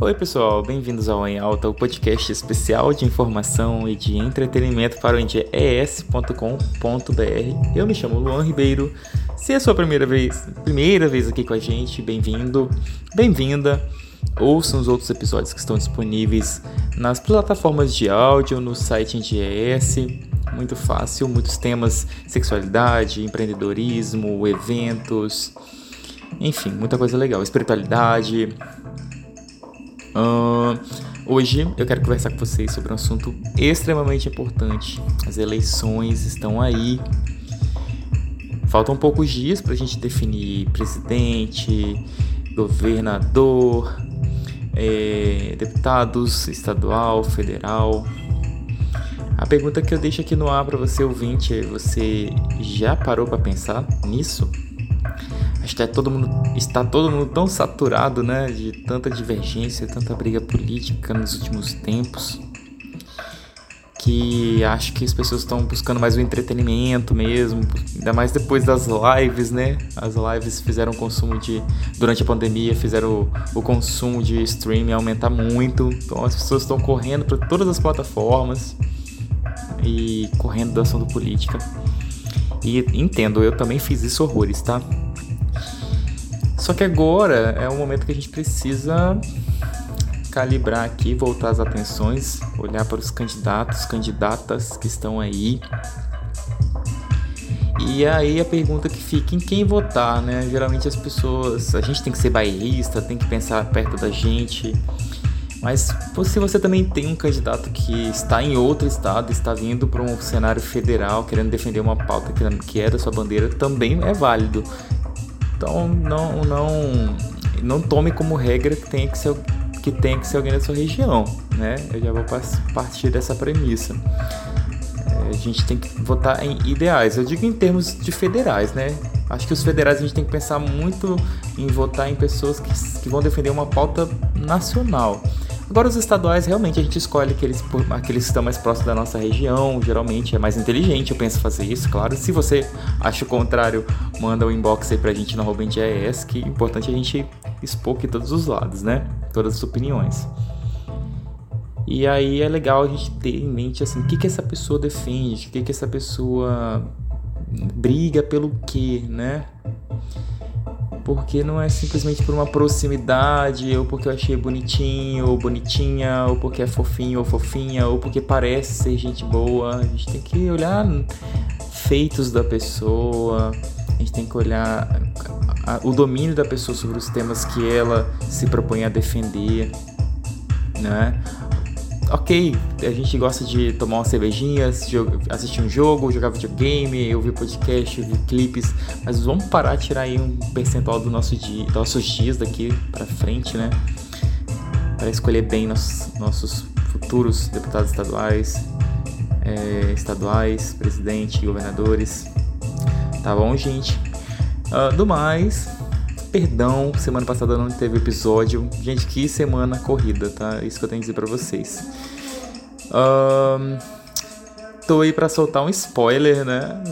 Oi, pessoal, bem-vindos ao Em Alta, o podcast especial de informação e de entretenimento para o endies.com.br. Eu me chamo Luan Ribeiro. Se é a sua primeira vez, primeira vez aqui com a gente, bem-vindo, bem-vinda. Ouçam os outros episódios que estão disponíveis nas plataformas de áudio, no site Endies. Muito fácil, muitos temas: sexualidade, empreendedorismo, eventos, enfim, muita coisa legal. Espiritualidade. Uh, hoje eu quero conversar com vocês sobre um assunto extremamente importante. As eleições estão aí. Faltam poucos dias para a gente definir presidente, governador, é, deputados estadual, federal. A pergunta que eu deixo aqui no ar para você ouvinte é: você já parou para pensar nisso? Acho que é todo mundo, está todo mundo tão saturado, né, de tanta divergência, tanta briga política nos últimos tempos, que acho que as pessoas estão buscando mais o entretenimento mesmo, ainda mais depois das lives, né? As lives fizeram consumo de durante a pandemia, fizeram o, o consumo de streaming aumentar muito, então as pessoas estão correndo para todas as plataformas e correndo da ação do política. E entendo, eu também fiz isso horrores, tá? Só que agora é o momento que a gente precisa calibrar aqui, voltar as atenções, olhar para os candidatos, candidatas que estão aí. E aí a pergunta que fica em quem votar, né? Geralmente as pessoas, a gente tem que ser bairrista, tem que pensar perto da gente. Mas se você também tem um candidato que está em outro estado, está vindo para um cenário federal, querendo defender uma pauta que é da sua bandeira, também é válido. Então não, não, não tome como regra que tem que ser, que tem que ser alguém da sua região, né? Eu já vou partir dessa premissa. É, a gente tem que votar em ideais. Eu digo em termos de federais, né? Acho que os federais a gente tem que pensar muito em votar em pessoas que, que vão defender uma pauta nacional. Agora, os estaduais, realmente, a gente escolhe aqueles, aqueles que estão mais próximos da nossa região, geralmente é mais inteligente, eu penso fazer isso, claro. Se você acha o contrário, manda o um inbox aí pra gente no RobenDIS, que é importante a gente expor aqui todos os lados, né? Todas as opiniões. E aí é legal a gente ter em mente, assim, o que que essa pessoa defende, o que que essa pessoa briga pelo quê, né? Porque não é simplesmente por uma proximidade, ou porque eu achei bonitinho, ou bonitinha, ou porque é fofinho ou fofinha, ou porque parece ser gente boa. A gente tem que olhar feitos da pessoa, a gente tem que olhar o domínio da pessoa sobre os temas que ela se propõe a defender, né? Ok, a gente gosta de tomar uma cervejinha, assistir um jogo, jogar videogame, ouvir podcast, ouvir clipes, mas vamos parar de tirar aí um percentual do nosso dia, dos nossos dias daqui para frente, né? Para escolher bem nossos, nossos futuros deputados estaduais, é, estaduais, presidente, governadores. Tá bom, gente? Uh, do mais, Perdão, semana passada não teve episódio. Gente, que semana corrida, tá? Isso que eu tenho que dizer pra vocês. Um, tô aí pra soltar um spoiler, né?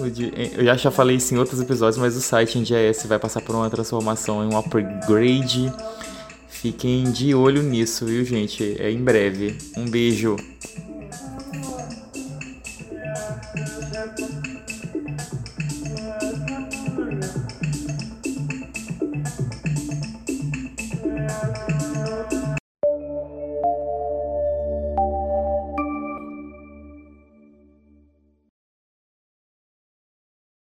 Eu já, já falei isso em outros episódios, mas o site em GS vai passar por uma transformação, em um upgrade. Fiquem de olho nisso, viu, gente? É em breve. Um beijo.